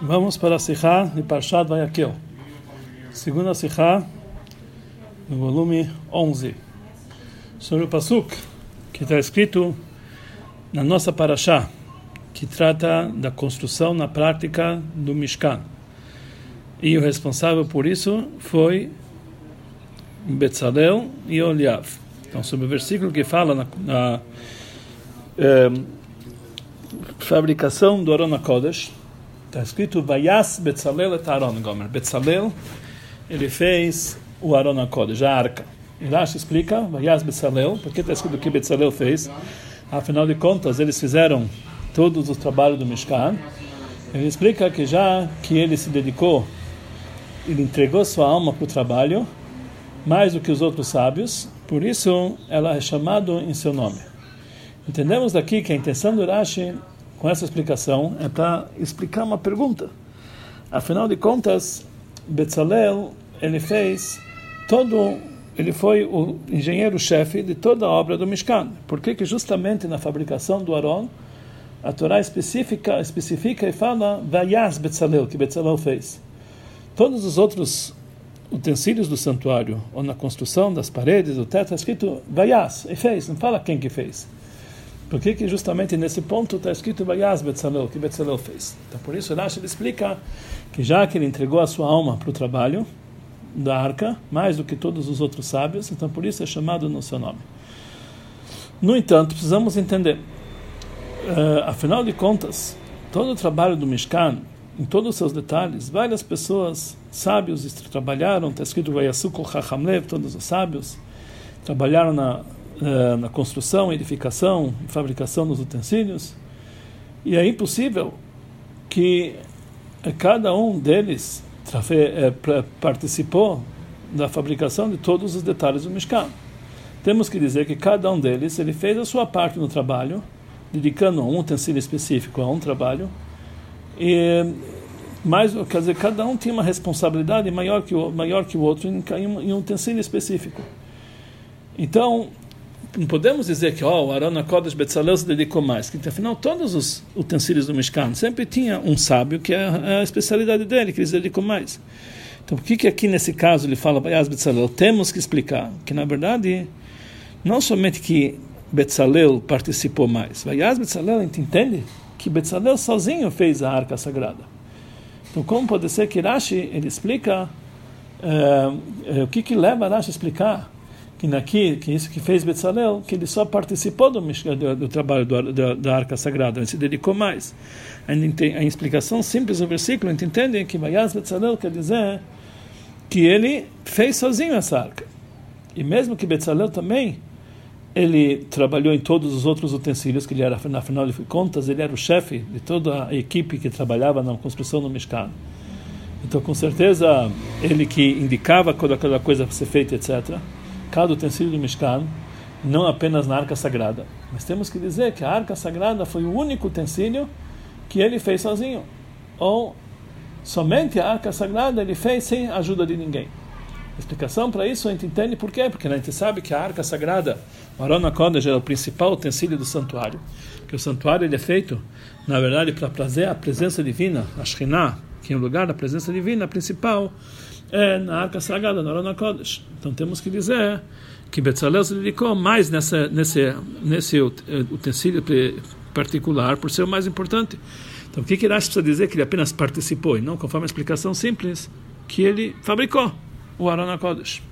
Vamos para a Sikha de Parshat Vayakel. Segunda Sikha, no volume 11. Sobre o Pasuk, que está escrito na nossa Parashá, que trata da construção na prática do Mishkan. E o responsável por isso foi Betzalel e Oliav. Então, sobre o versículo que fala na, na eh, fabricação do Arona Kodesh, Está escrito Vayas Betzalel et Aaron Gomer. Betzalel, ele fez o Aaron HaKodesh, a arca. Rashi explica, Vayas Betzalel, porque está escrito que Betzalel fez. Afinal de contas, eles fizeram todos os trabalhos do Mishkan. Ele explica que já que ele se dedicou, ele entregou sua alma para o trabalho, mais do que os outros sábios, por isso ela é chamada em seu nome. Entendemos daqui que a intenção do Rashi com essa explicação é para explicar uma pergunta. Afinal de contas, Betzalel ele fez todo ele foi o engenheiro-chefe de toda a obra do Mishkan. Por que que justamente na fabricação do Aron a Torá especifica, especifica e fala Vayas Betzalel, que Betzalel fez. Todos os outros utensílios do santuário, ou na construção das paredes, do teto, está escrito Vayas, e fez, não fala quem que fez. Por que, que justamente nesse ponto está escrito Vayaz Betzalel, que Betzalel fez? Então por isso Rashi explica que já que ele entregou a sua alma para o trabalho da arca, mais do que todos os outros sábios, então por isso é chamado no seu nome. No entanto, precisamos entender, uh, afinal de contas, todo o trabalho do Mishkan, em todos os seus detalhes, várias pessoas, sábios, trabalharam, está escrito Vayasukol Chachamlev, todos os sábios, trabalharam na eh, na construção, edificação, fabricação dos utensílios. E é impossível que cada um deles eh, participou da fabricação de todos os detalhes do Mishkan. Temos que dizer que cada um deles ele fez a sua parte no trabalho, dedicando um utensílio específico a um trabalho. E mais, quer dizer, cada um tinha uma responsabilidade maior que o maior que o outro em, em um utensílio específico. Então, não podemos dizer que oh, o Arona Kodesh Betzalel se dedicou mais, que afinal todos os utensílios do Mishkan sempre tinha um sábio que é, é a especialidade dele, que ele se dedicou mais. Então, por que que aqui nesse caso ele fala Bayaz Betzalel? Temos que explicar que na verdade não somente que Betzalel participou mais, Bayaz Betzalel a gente entende que Betzalel sozinho fez a arca sagrada. Então, como pode ser que Rashi ele explica uh, uh, o que que leva Rashi a explicar que naqui, que isso que fez Betzalel, que ele só participou do, do, do trabalho do, da, da, arca sagrada, ele se dedicou mais. A, a explicação simples do versículo, a gente entende que Vayaz Betzalel quer dizer que ele fez sozinho essa arca. E mesmo que Betzalel também, ele trabalhou em todos os outros utensílios, que ele era, na final de contas, ele era o chefe de toda a equipe que trabalhava na construção do Mishkan. Então, com certeza, ele que indicava quando aquela coisa ser feita, etc., cada utensílio do Mishkan, não apenas na arca sagrada. Mas temos que dizer que a arca sagrada foi o único utensílio que ele fez sozinho. Ou somente a arca sagrada ele fez sem a ajuda de ninguém. A explicação para isso a gente entende por quê? Porque a gente sabe que a arca sagrada, o Arona Kodesh, é o principal utensílio do santuário. Que o santuário ele é feito, na verdade, para trazer a presença divina, a Shekhinah, que é o lugar da presença divina principal é na arca sagrada, na Arona Kodesh. Então temos que dizer que Betzalel se dedicou mais nessa, nesse, nesse utensílio particular por ser o mais importante. Então o que, que Rashi precisa dizer? Que ele apenas participou e não, conforme a explicação simples, que ele fabricou o Arona Kodesh.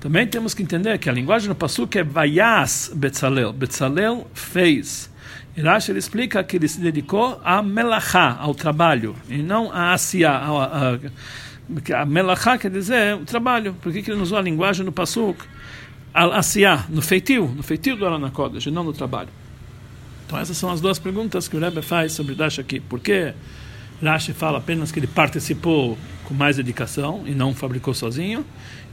Também temos que entender que a linguagem no Passuk é Vayas Betzalel. Betzalel fez. Rashi ele explica que ele se dedicou a melachá, ao trabalho, e não a asiá, a, a a melachá quer dizer o trabalho. Por que, que ele usou a linguagem no pasuk? Al-asiá, no feitio, no feitio do Arana Kodesh, e não no trabalho. Então essas são as duas perguntas que o Rebbe faz sobre Rashi aqui. Por que Rashi fala apenas que ele participou com mais dedicação e não fabricou sozinho?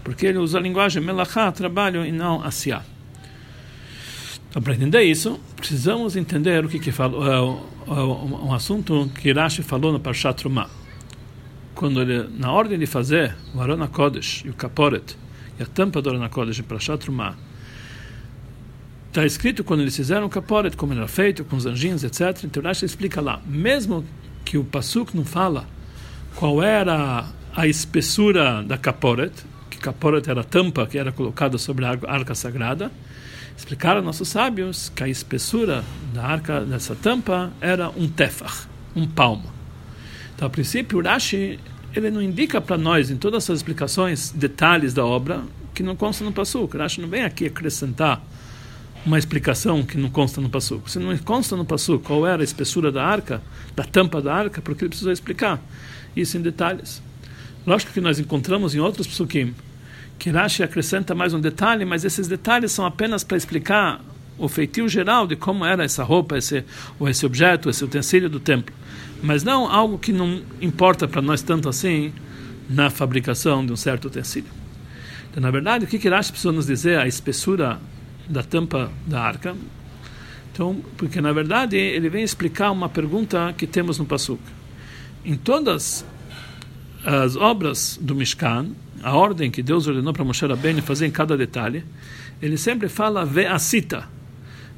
Porque ele usa a linguagem melachá, trabalho, e não asiá. Então, para entender isso, precisamos entender o que, que falou, uh, uh, um assunto que Rashi falou no Parshat Trumah quando ele, na ordem de fazer o Arona Kodesh e o Kaporet e a tampa do Arona Kodesh para Shatrumah, está escrito quando eles fizeram o Kaporet, como era feito, com os anjinhos, etc. Então Rashi explica lá, mesmo que o Pasuk não fala qual era a espessura da caporet, que caporet era a tampa que era colocada sobre a arca sagrada. Explicaram nossos sábios que a espessura da arca dessa tampa era um tefach, um palmo. Então, a princípio, o Rashi ele não indica para nós, em todas as suas explicações, detalhes da obra que não consta no Passuco. O Rashi não vem aqui acrescentar uma explicação que não consta no Passuco. Se não consta no Passuco qual era a espessura da arca, da tampa da arca, porque ele precisou explicar isso em detalhes. Lógico que nós encontramos em outros psukim que Rashi acrescenta mais um detalhe, mas esses detalhes são apenas para explicar o feitio geral de como era essa roupa, esse, ou esse objeto, esse utensílio do templo. Mas não algo que não importa para nós tanto assim na fabricação de um certo utensílio. Então, na verdade, o que, Rashi precisa nos dizer? A espessura da tampa da arca. Então, porque na verdade ele vem explicar uma pergunta que temos no Pasuk. Em todas as obras do Mishkan, a ordem que Deus ordenou para Moshe Rabbeinu fazer em cada detalhe, ele sempre fala ve'asita,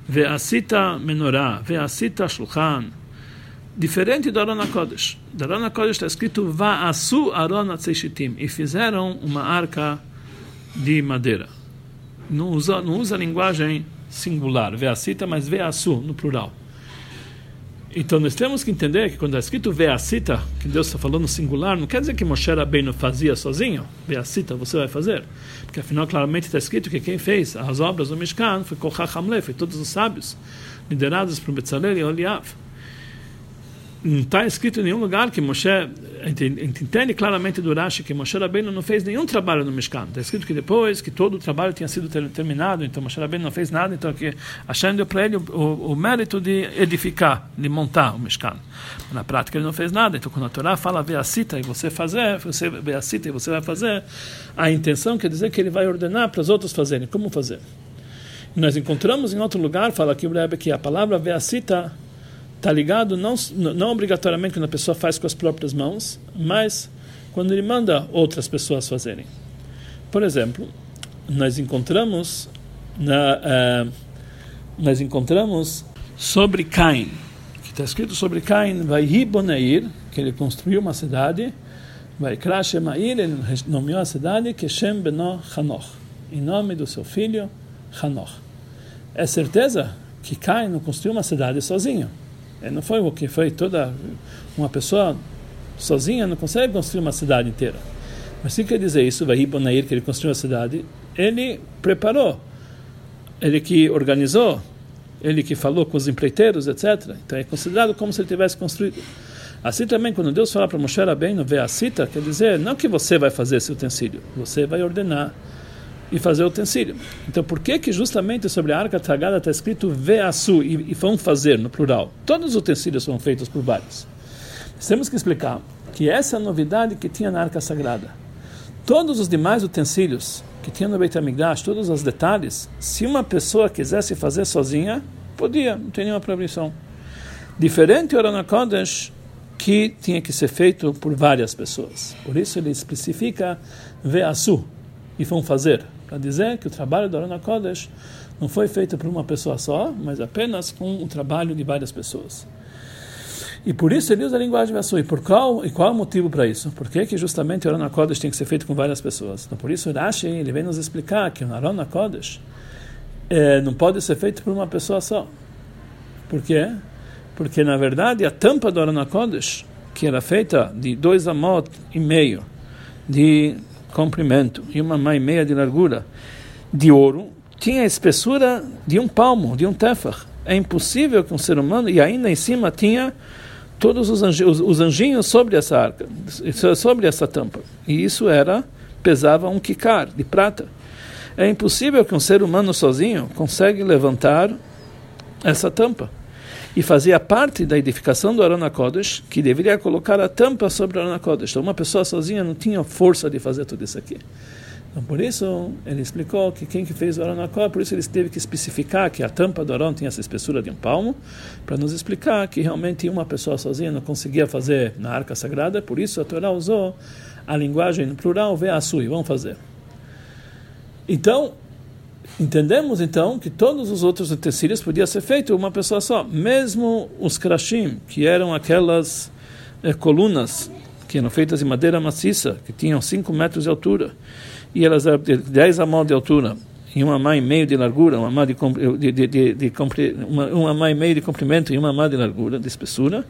ve'asita menorá, ve'asita shulchan, diferente do Aron HaKodesh. Do Aron HaKodesh está escrito va'asu Aron HaTzeishitim, e fizeram uma arca de madeira. Não usa, não usa a linguagem singular, ve'asita, mas ve'asu, no plural. Então nós temos que entender que quando é escrito Veacita, que Deus está falando singular, não quer dizer que Moshe Rabbeinu fazia sozinho. Veacita, você vai fazer. Porque afinal claramente está escrito que quem fez as obras do Mishkan foi Kochach Hamle, foi todos os sábios, liderados por Betzalel e Oliav não está escrito em nenhum lugar que Moshe, a entende claramente do Rashi que Moshe Rabbeinu não fez nenhum trabalho no Mishkan. Está escrito que depois que todo o trabalho tinha sido terminado, então Moshe Rabbeinu não fez nada, então que deu para ele o, o, o, mérito de edificar, de montar o Mishkan. Na prática ele não fez nada, então quando a Torá fala cita e você fazer, você cita e você vai fazer, a intenção quer dizer que ele vai ordenar para os outros fazerem. Como fazer? Nós encontramos em outro lugar, fala aqui o Rebbe que a palavra cita está ligado não, não obrigatoriamente quando a pessoa faz com as próprias mãos, mas quando ele manda outras pessoas fazerem. Por exemplo, nós encontramos na, uh, nós encontramos sobre Caim, que está escrito sobre Caim, vai Boneir, que ele construiu uma cidade, vai Krashemair, ele nomeou a cidade que Shem Beno Hanoch, em nome do seu filho Hanoch. É certeza que Caim não construiu uma cidade sozinho. É, não foi o que foi toda uma pessoa sozinha não consegue construir uma cidade inteira. Mas se quer dizer isso, vai Bonair que ele construiu a cidade, ele preparou, ele que organizou, ele que falou com os empreiteiros, etc. Então é considerado como se ele tivesse construído. Assim também, quando Deus fala para Moshe Rabbeinu, vê a cita, quer dizer, não que você vai fazer esse utensílio, você vai ordenar e fazer o utensílio. Então, por que que justamente sobre a arca sagrada está escrito veasu e, e vão fazer no plural? Todos os utensílios foram feitos por vários. temos que explicar que essa é a novidade que tinha na arca sagrada. Todos os demais utensílios que tinha no Beit HaMikdash, todos os detalhes, se uma pessoa quisesse fazer sozinha, podia, não tem nenhuma proibição. Diferente o Arana Kodesh, que tinha que ser feito por várias pessoas. Por isso ele especifica veasu e vão fazer para dizer que o trabalho do Arona Kodesh não foi feito por uma pessoa só, mas apenas com o trabalho de várias pessoas. E por isso ele usa a linguagem Vassui. Por qual e qual o motivo para isso? Por que, que justamente o Arona Kodesh tem que ser feito com várias pessoas? Então, por isso Rashi ele vem nos explicar que o Arona Kodesh é, não pode ser feito por uma pessoa só. Por quê? Porque na verdade a tampa do Arona Kodesh, que era feita de dois amot e meio de comprimento e uma mãe meia de largura de ouro, tinha a espessura de um palmo, de um tefach. É impossível que um ser humano, e ainda em cima tinha todos os anjinhos, os anjinhos sobre essa arca, sobre essa tampa. E isso era, pesava um kikar de prata. É impossível que um ser humano sozinho consiga levantar essa tampa e fazia parte da edificação do Arona Kodesh, que deveria colocar a tampa sobre o Arona Kodesh. Então, uma pessoa sozinha não tinha força de fazer tudo isso aqui. Então, por isso, ele explicou que quem que fez o Arona Kodesh, por isso ele teve que especificar que a tampa do Arona tinha essa espessura de um palmo, para nos explicar que realmente uma pessoa sozinha não conseguia fazer na Arca Sagrada, por isso a Torá usou a linguagem no plural, vê a sui, vamos fazer. Então, Entendemos então que todos os outros utensílios podia ser feito uma pessoa só, mesmo os krashim, que eram aquelas eh, colunas que eram feitas de madeira maciça, que tinham 5 metros de altura, e elas eram de 10 amor de altura, e uma mão e meio de largura, uma mão de, de, de, de uma, uma mão e meio de comprimento e uma mão de largura, de espessura,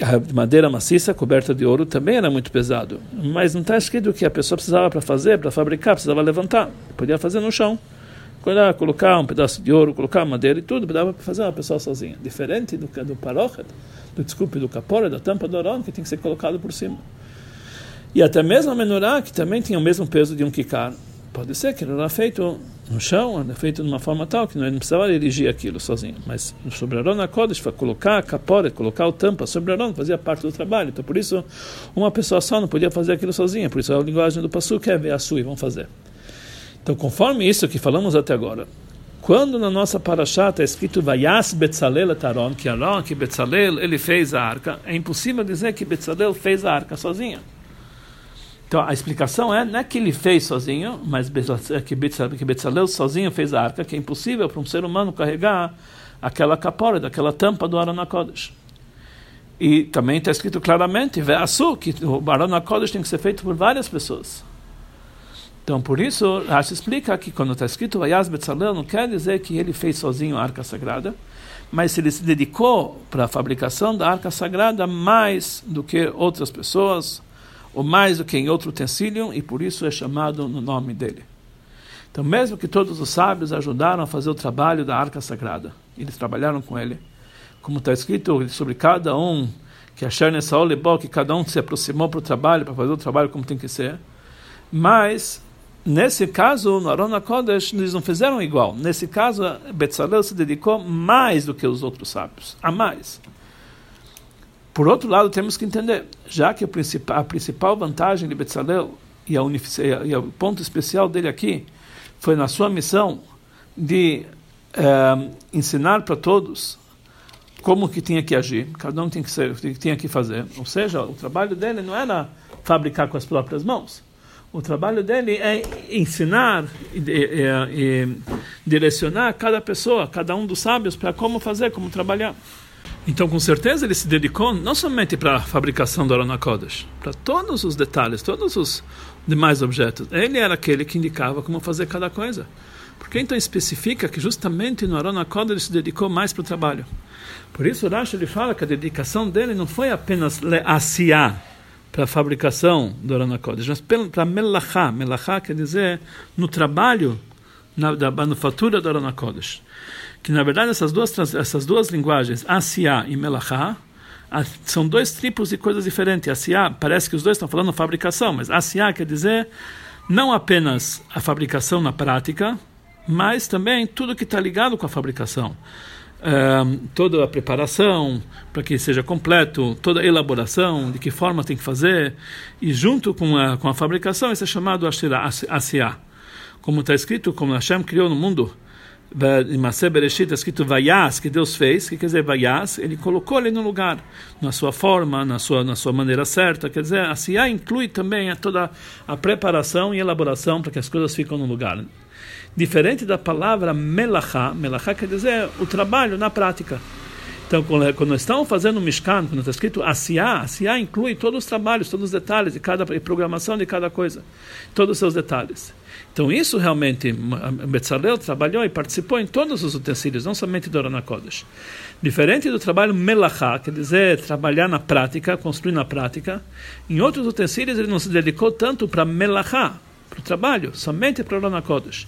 a madeira maciça coberta de ouro também era muito pesado, mas não está escrito que a pessoa precisava para fazer, para fabricar, precisava levantar, podia fazer no chão. Colocar um pedaço de ouro, colocar madeira e tudo, dava para fazer uma pessoa sozinha. Diferente do, do parochet, do desculpe, do capora, da tampa do orão, que tem que ser colocado por cima. E até mesmo a menorá, que também tinha o mesmo peso de um kikar, pode ser que ele era feito no chão, era feito de uma forma tal que não, precisava dirigir aquilo sozinho. Mas sobre a Rona Kodesh, para colocar a capora, colocar o tampa sobre a Rona, fazia parte do trabalho. Então, por isso, uma pessoa só não podia fazer aquilo sozinha. Por isso, a linguagem do Passu é ver a sua e vão fazer. Então, conforme isso que falamos até agora, quando na nossa paraxá está escrito Vayas Betzalel Taron, que Aron, que Betzalel, ele fez a arca, é impossível dizer que Betzalel fez a arca sozinho. Então a explicação é não é que ele fez sozinho, mas que Betzalel sozinho fez a arca, que é impossível para um ser humano carregar aquela capora, daquela tampa do Arona Kodesh. E também está escrito claramente, Ve'asu, que o Arona Kodesh tem que ser feito por várias pessoas. Então, por isso, Rashi explica que quando está escrito Vayaz Betzalel, não quer dizer que ele fez sozinho a arca sagrada, mas ele se dedicou para a fabricação da arca sagrada mais do que outras pessoas, ou mais do que em outro utensílio, e por isso é chamado no nome dele. Então, mesmo que todos os sábios ajudaram a fazer o trabalho da arca sagrada, eles trabalharam com ele, como está escrito sobre cada um, que achar nessa olebó, que cada um se aproximou para o trabalho, para fazer o trabalho como tem que ser, mas Nesse caso, no Arona Kodesh, eles não fizeram igual. Nesse caso, Betzalel se dedicou mais do que os outros sábios, a mais. Por outro lado, temos que entender, já que a principal vantagem de Betzalel e, a e o ponto especial dele aqui foi na sua missão de eh, ensinar para todos como que tinha que agir, cada um que, ser, tinha que fazer. Ou seja, o trabalho dele não era fabricar com as próprias mãos. O trabalho dele é ensinar e, e, e direcionar cada pessoa, cada um dos sábios, para como fazer, como trabalhar. Então, com certeza, ele se dedicou não somente para a fabricação do Arona Kodesh, para todos os detalhes, todos os demais objetos. Ele era aquele que indicava como fazer cada coisa. Porque então especifica que justamente no Arona Kodesh ele se dedicou mais para o trabalho. Por isso, Rashi ele fala que a dedicação dele não foi apenas leasiá, para a fabricação do Arona Kodesh, mas para melachá. Melachá quer dizer no trabalho na, da manufatura do Arona Kodesh que na verdade essas duas, essas duas linguagens, Asiá e Melachá, são dois tipos de coisas diferentes. Asiá, parece que os dois estão falando fabricação, mas Asiá quer dizer não apenas a fabricação na prática, mas também tudo que está ligado com a fabricação. Um, toda a preparação para que seja completo, toda a elaboração, de que forma tem que fazer, e junto com a, com a fabricação, isso é chamado Asiá. Como está escrito, como Hashem criou no mundo em Maser Bereshit está escrito Vayas, que Deus fez, que quer dizer Vayas, ele colocou ele no lugar, na sua forma, na sua, na sua maneira certa, quer dizer, a Siyah inclui também toda a preparação e elaboração para que as coisas fiquem no lugar. Diferente da palavra Melachá, Melachá quer dizer o trabalho na prática. Então, quando nós estamos fazendo o Mishkan, quando está escrito Asiá, Asiá inclui todos os trabalhos, todos os detalhes de cada programação de cada coisa, todos os seus detalhes. Então, isso realmente, Betzalel trabalhou e participou em todos os utensílios, não somente do Arana Kodesh. Diferente do trabalho Melachá, quer dizer, trabalhar na prática, construir na prática, em outros utensílios ele não se dedicou tanto para Melachá, para o trabalho, somente para o Arana Kodesh.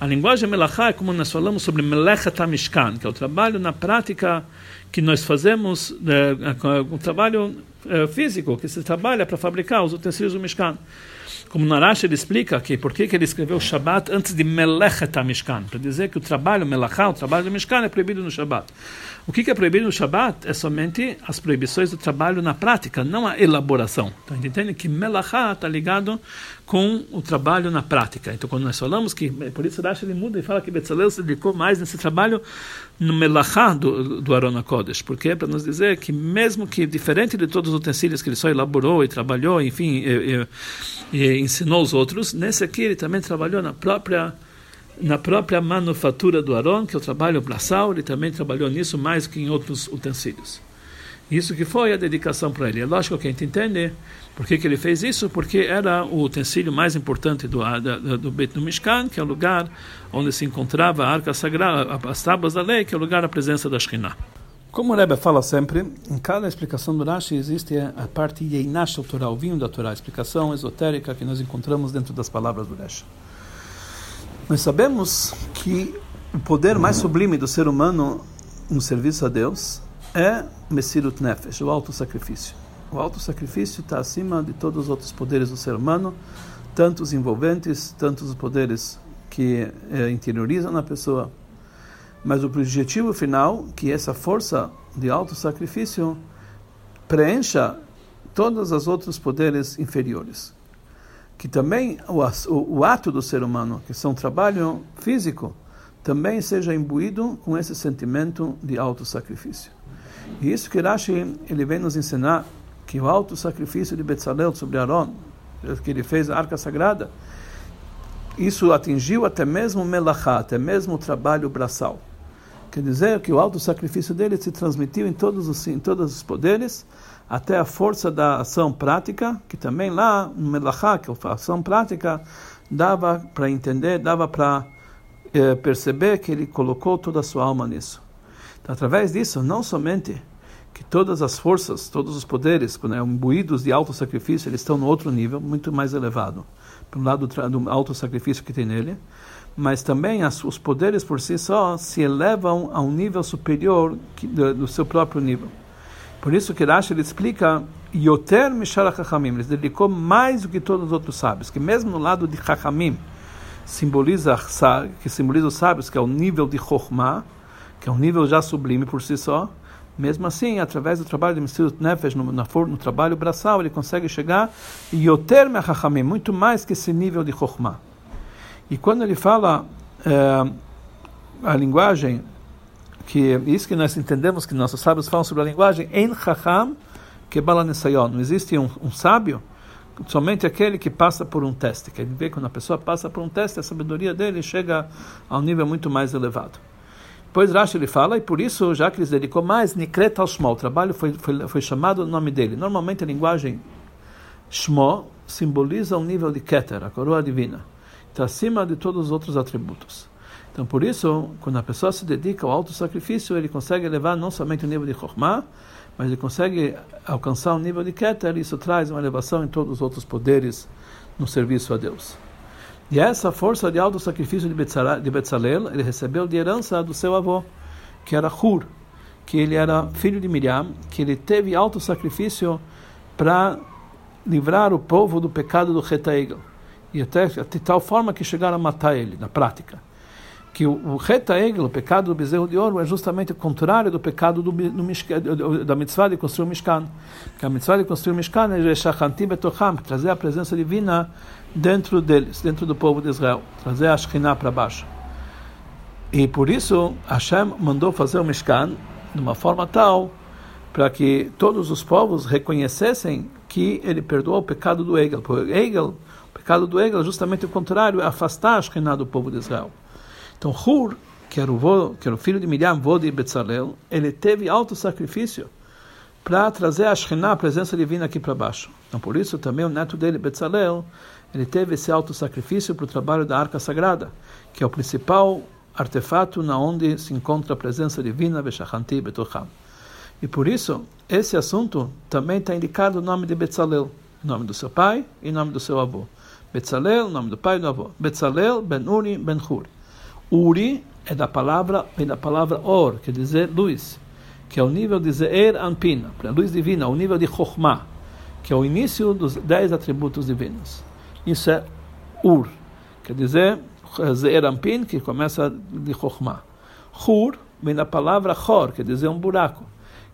A linguagem Melachá é como nós falamos sobre Melechat HaMishkan, que é o trabalho na prática que nós fazemos, é, o trabalho é, físico, que se trabalha para fabricar os utensílios do Mishkan. Como Narash ele explica que por que ele escreveu Shabbat antes de Melechet HaMishkan, para dizer que o trabalho Melachá, o trabalho do Mishkan é proibido no Shabbat. O que é proibido no Shabbat é somente as proibições do trabalho na prática, não a elaboração. Então a gente entende que Melachá está ligado com o trabalho na prática. Então quando nós falamos que, por isso Rashi ele muda e fala que Betzalel se dedicou mais nesse trabalho no Melachá do, do Arona Kodesh, porque para nos dizer que mesmo que diferente de todos os utensílios que ele só elaborou e trabalhou, enfim, e, e, e ensinou os outros, nesse aqui ele também trabalhou na própria na própria manufatura do Aron, que é o trabalho braçal, ele também trabalhou nisso mais que em outros utensílios. Isso que foi a dedicação para ele. É lógico que a gente entende por que, que ele fez isso, porque era o utensílio mais importante do, do, do Beit Mishkan, que é o lugar onde se encontrava a arca sagrada, as tábuas da lei, que é o lugar da presença da Shekhinah. Como o Rebbe fala sempre, em cada explicação do Rashi existe a parte Yeinash Torá, o vinho da Torá, a explicação esotérica que nós encontramos dentro das palavras do Rashi. Nós sabemos que o poder mais sublime do ser humano no serviço a Deus é Messirut Nefesh, o auto-sacrifício. O auto-sacrifício está acima de todos os outros poderes do ser humano, tanto os envolventes, tanto os poderes que eh, interiorizam na pessoa, mas o objetivo final, que essa força de auto-sacrifício preencha todos os outros poderes inferiores. Que também o, o, o ato do ser humano, que são trabalho físico, também seja imbuído com esse sentimento de auto-sacrifício. E isso que Rashi ele vem nos ensinar que o auto-sacrifício de Betzalel sobre Aaron, que ele fez a arca sagrada, isso atingiu até mesmo Melachá, até mesmo o trabalho braçal. Quer dizer que o auto-sacrifício dele se transmitiu em todos, os, em todos os poderes, até a força da ação prática, que também lá, no Melachá, que é a ação prática, dava para entender, dava para eh, perceber que ele colocou toda a sua alma nisso. Então, através disso, não somente que todas as forças, todos os poderes, quando é imbuídos de auto-sacrifício, eles estão no outro nível, muito mais elevado, pelo lado do auto-sacrifício que tem nele, mas também as, os poderes por si só se elevam a um nível superior que, do, do, seu próprio nível. Por isso que Rashi explica Yoter Mishara Chachamim, ele dedicou mais do que todos os outros sábios, que mesmo no lado de Chachamim, simboliza, que simboliza os sábios, que é o nível de Chokhmah, que é um nível já sublime por si só, mesmo assim, através do trabalho de Messias Nefesh, no, no, no trabalho braçal, ele consegue chegar Yoter Mechachamim, muito mais que esse nível de Chokhmah. E quando ele fala é, a linguagem, que isso que nós entendemos que nossos sábios falam sobre a linguagem, En Chacham que Balanesayon. Não existe um, um sábio, somente aquele que passa por um teste. Quer dizer, quando a pessoa passa por um teste, a sabedoria dele chega a um nível muito mais elevado. Depois Rashi ele fala, e por isso, já que ele dedicou mais, Nikret al Shmo, o trabalho foi, foi, foi chamado o nome dele. Normalmente a linguagem Shmo simboliza um nível de Keter, a coroa divina está acima de todos os outros atributos. Então, por isso, quando a pessoa se dedica ao auto-sacrifício, ele consegue elevar não somente o nível de Chokhmah, mas ele consegue alcançar o nível de Keter, e isso traz uma elevação em todos os outros poderes no serviço a Deus. E essa força de auto-sacrifício de Betzalel, ele recebeu de herança do seu avô, que era Hur, que ele era filho de Miriam, que ele teve auto-sacrifício para livrar o povo do pecado do Retaegel e até de tal forma que chegaram a matar ele, na prática. Que o, o Reta Egel, o pecado do bezerro de ouro, é justamente o contrário do pecado do, do, da mitzvah de construir o Mishkan. Que a mitzvah de construir o Mishkan é Shachantim Betocham, trazer a presença divina dentro deles, dentro do povo de Israel, trazer a Shekhinah para baixo. E por isso Hashem mandou fazer o Mishkan de uma forma tal para que todos os povos reconhecessem que ele perdoou o pecado do Egel. Porque Egel pecado do Egel é justamente o contrário, é afastar a do povo de Israel. Então, Hur, que era o, vô, que era o filho de Miriam, vô de Betzalel, ele teve alto sacrifício para trazer a a presença divina aqui para baixo. Então, por isso, também o neto dele, Betzalel, ele teve esse alto sacrifício para o trabalho da Arca Sagrada, que é o principal artefato na onde se encontra a presença divina, Beshachanti Betocham. E por isso, esse assunto também está indicado o nome de Betzalel, nome do seu pai e nome do seu avô. Betzalel, nome do pai e do avô. Betzalel ben Uri ben Hur. Uri é da palavra, vem da palavra or, quer dizer luz, que é o nível de Zeer Anpin, a luz divina, o nível de Chokhmah, que é o início dos dez atributos divinos. Isso é Ur, quer dizer Zeer Anpin, que começa de Chokhmah. Hur vem da palavra Chor, quer dizer um buraco,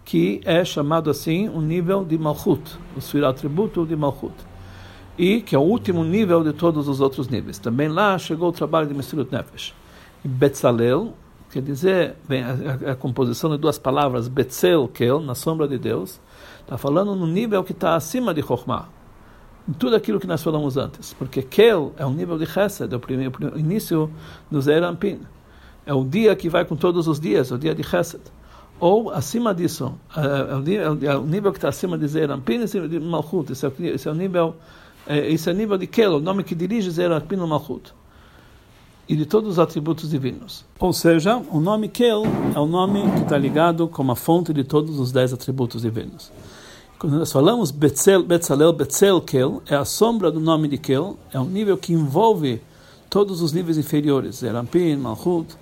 que é chamado assim um nível de Malchut, o atributo de Malchut e que é o último nível de todos os outros níveis. Também lá chegou o trabalho de Mesilut Nefesh. E Betzalel, quer dizer, a, a, composição de duas palavras, Betzel, Kel, na sombra de Deus, está falando no nível que está acima de Chokhmah. Em tudo aquilo que nós falamos antes. Porque Kel é o nível de Chesed, é o, primeiro, início do Zerampin. É o dia que vai com todos os dias, é o dia de Chesed. ou acima disso, é, é, o nível que está acima de Zerampin, é de Malchut, esse é o nível, esse é nível de Kel, o nome que dirige Zerampin no Malchut e de todos os atributos divinos. Ou seja, o nome Kel é o nome que está ligado com a fonte de todos os dez atributos divinos. Quando nós falamos Betzel, Betzalel, Betzel Kel, é a sombra do nome de Kel, é um nível que envolve todos os níveis inferiores, Zerampin, Malchut,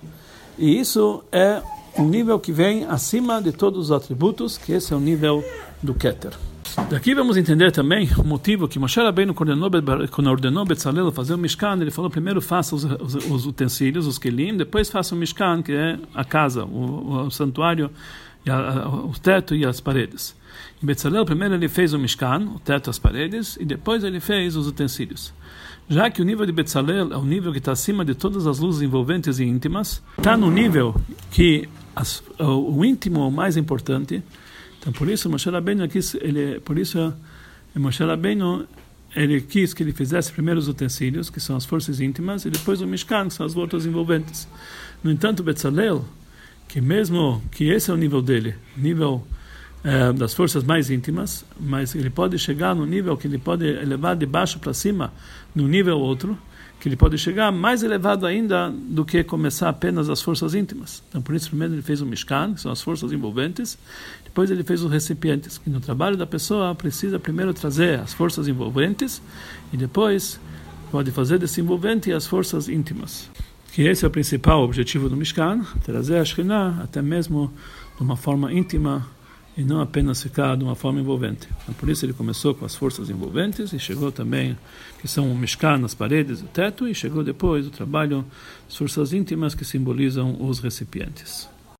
e isso é um nível que vem acima de todos os atributos, que esse é o nível do Keter. Daqui vamos entender também o motivo que Moshe Rabbeinu, quando ordenou Betzalel fazer o Mishkan, ele falou primeiro faça os, os, os utensílios, os kelim, depois faça o Mishkan, que é a casa, o, o santuário, a, o teto e as paredes. Em Betzalel, primeiro ele fez o Mishkan, o teto as paredes, e depois ele fez os utensílios. Já que o nível de Betzalel é o nível que está acima de todas as luzes envolventes e íntimas, está no nível que as, o, o íntimo é o mais importante, então, por isso, Moshe Rabbeinu quis, ele, por isso, Moshe Rabbeinu, ele quis que ele fizesse primeiro os utensílios, que são as forças íntimas, e depois o Mishkan, que são as voltas envolventes. No entanto, Betzalel, que mesmo que esse é o nível dele, nível é, das forças mais íntimas, mas ele pode chegar no nível que ele pode elevar de baixo para cima, no nível outro, que ele pode chegar mais elevado ainda do que começar apenas as forças íntimas. Então, por isso, primeiro ele fez o Mishkan, que são as forças envolventes, depois ele fez os recipientes, que no trabalho da pessoa precisa primeiro trazer as forças envolventes e depois pode fazer desse envolvente as forças íntimas. Que esse é o principal objetivo do Mishkan, trazer a Shekhinah até mesmo de uma forma íntima e não apenas ficar de uma forma envolvente. Então, por isso ele começou com as forças envolventes e chegou também, que são o Mishkan nas paredes, o teto, e chegou depois o trabalho das forças íntimas que simbolizam os recipientes.